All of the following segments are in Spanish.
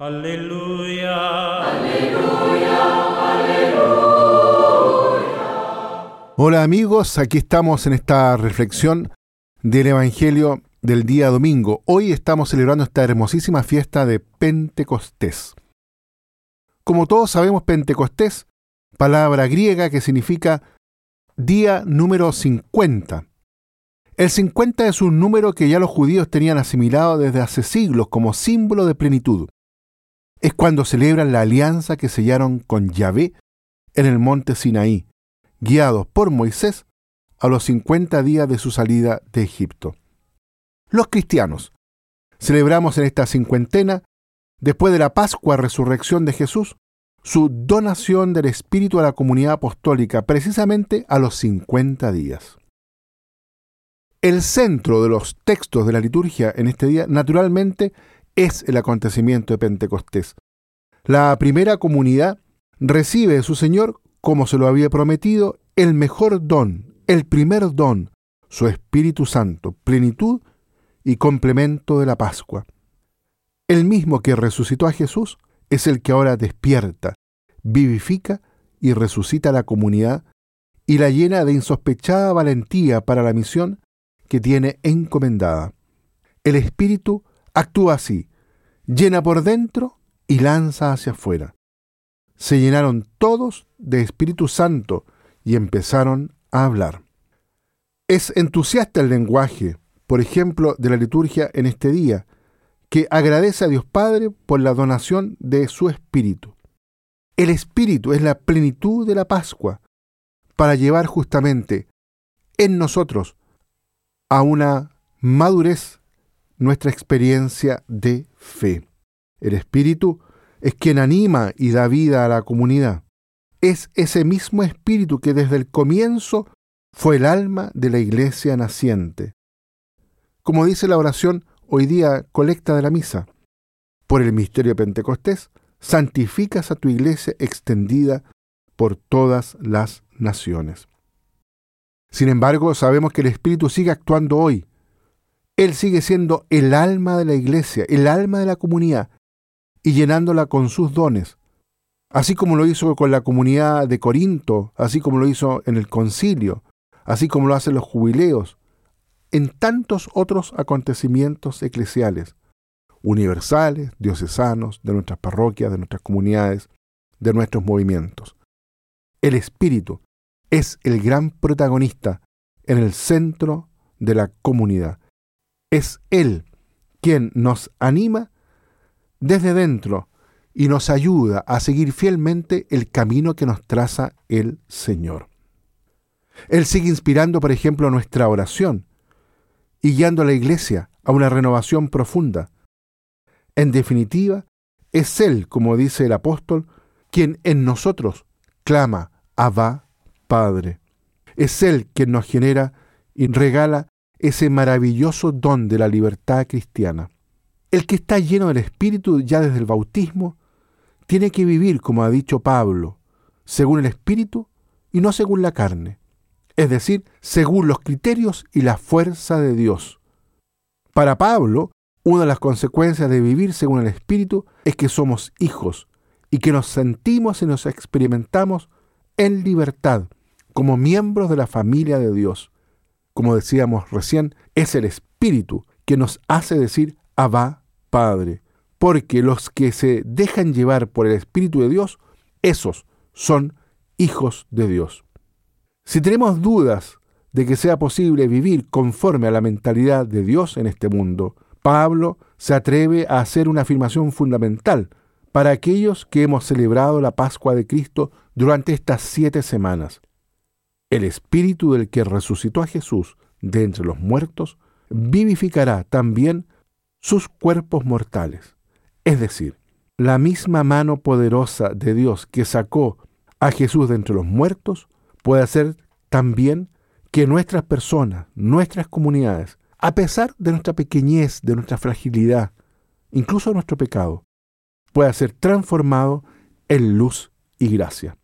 Aleluya. Aleluya. Aleluya. Hola amigos, aquí estamos en esta reflexión del Evangelio del día domingo. Hoy estamos celebrando esta hermosísima fiesta de Pentecostés. Como todos sabemos, Pentecostés, palabra griega que significa día número 50. El 50 es un número que ya los judíos tenían asimilado desde hace siglos como símbolo de plenitud es cuando celebran la alianza que sellaron con Yahvé en el monte Sinaí, guiados por Moisés a los 50 días de su salida de Egipto. Los cristianos celebramos en esta cincuentena, después de la Pascua Resurrección de Jesús, su donación del Espíritu a la comunidad apostólica precisamente a los 50 días. El centro de los textos de la liturgia en este día, naturalmente, es el acontecimiento de Pentecostés. La primera comunidad recibe de su Señor, como se lo había prometido, el mejor don, el primer don, su Espíritu Santo, plenitud y complemento de la Pascua. El mismo que resucitó a Jesús es el que ahora despierta, vivifica y resucita la comunidad y la llena de insospechada valentía para la misión que tiene encomendada. El Espíritu actúa así, llena por dentro y lanza hacia afuera. Se llenaron todos de Espíritu Santo y empezaron a hablar. Es entusiasta el lenguaje, por ejemplo, de la liturgia en este día, que agradece a Dios Padre por la donación de su Espíritu. El Espíritu es la plenitud de la Pascua para llevar justamente en nosotros a una madurez nuestra experiencia de fe. El Espíritu es quien anima y da vida a la comunidad. Es ese mismo Espíritu que desde el comienzo fue el alma de la iglesia naciente. Como dice la oración hoy día colecta de la misa, por el misterio de Pentecostés, santificas a tu iglesia extendida por todas las naciones. Sin embargo, sabemos que el Espíritu sigue actuando hoy, él sigue siendo el alma de la iglesia, el alma de la comunidad, y llenándola con sus dones, así como lo hizo con la comunidad de Corinto, así como lo hizo en el concilio, así como lo hacen los jubileos, en tantos otros acontecimientos eclesiales, universales, diocesanos, de nuestras parroquias, de nuestras comunidades, de nuestros movimientos. El Espíritu es el gran protagonista en el centro de la comunidad es Él quien nos anima desde dentro y nos ayuda a seguir fielmente el camino que nos traza el Señor. Él sigue inspirando, por ejemplo, nuestra oración y guiando a la iglesia a una renovación profunda. En definitiva, es Él, como dice el apóstol, quien en nosotros clama, Abba, Padre. Es Él quien nos genera y regala ese maravilloso don de la libertad cristiana. El que está lleno del Espíritu ya desde el bautismo, tiene que vivir, como ha dicho Pablo, según el Espíritu y no según la carne, es decir, según los criterios y la fuerza de Dios. Para Pablo, una de las consecuencias de vivir según el Espíritu es que somos hijos y que nos sentimos y nos experimentamos en libertad como miembros de la familia de Dios como decíamos recién, es el Espíritu que nos hace decir Abba, Padre. Porque los que se dejan llevar por el Espíritu de Dios, esos son hijos de Dios. Si tenemos dudas de que sea posible vivir conforme a la mentalidad de Dios en este mundo, Pablo se atreve a hacer una afirmación fundamental para aquellos que hemos celebrado la Pascua de Cristo durante estas siete semanas. El Espíritu del que resucitó a Jesús de entre los muertos vivificará también sus cuerpos mortales. Es decir, la misma mano poderosa de Dios que sacó a Jesús de entre los muertos puede hacer también que nuestras personas, nuestras comunidades, a pesar de nuestra pequeñez, de nuestra fragilidad, incluso nuestro pecado, pueda ser transformado en luz y gracia.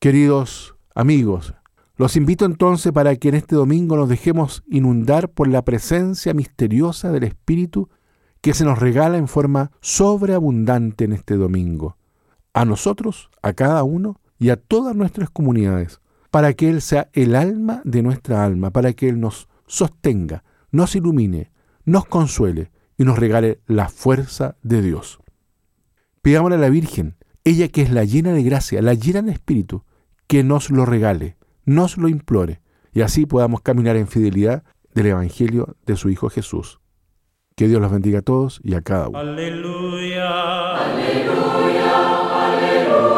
Queridos Amigos, los invito entonces para que en este domingo nos dejemos inundar por la presencia misteriosa del Espíritu que se nos regala en forma sobreabundante en este domingo, a nosotros, a cada uno y a todas nuestras comunidades, para que Él sea el alma de nuestra alma, para que Él nos sostenga, nos ilumine, nos consuele y nos regale la fuerza de Dios. Pidámosle a la Virgen, ella que es la llena de gracia, la llena de espíritu, que nos lo regale, nos lo implore, y así podamos caminar en fidelidad del Evangelio de su Hijo Jesús. Que Dios los bendiga a todos y a cada uno. Aleluya. Aleluya. Aleluya.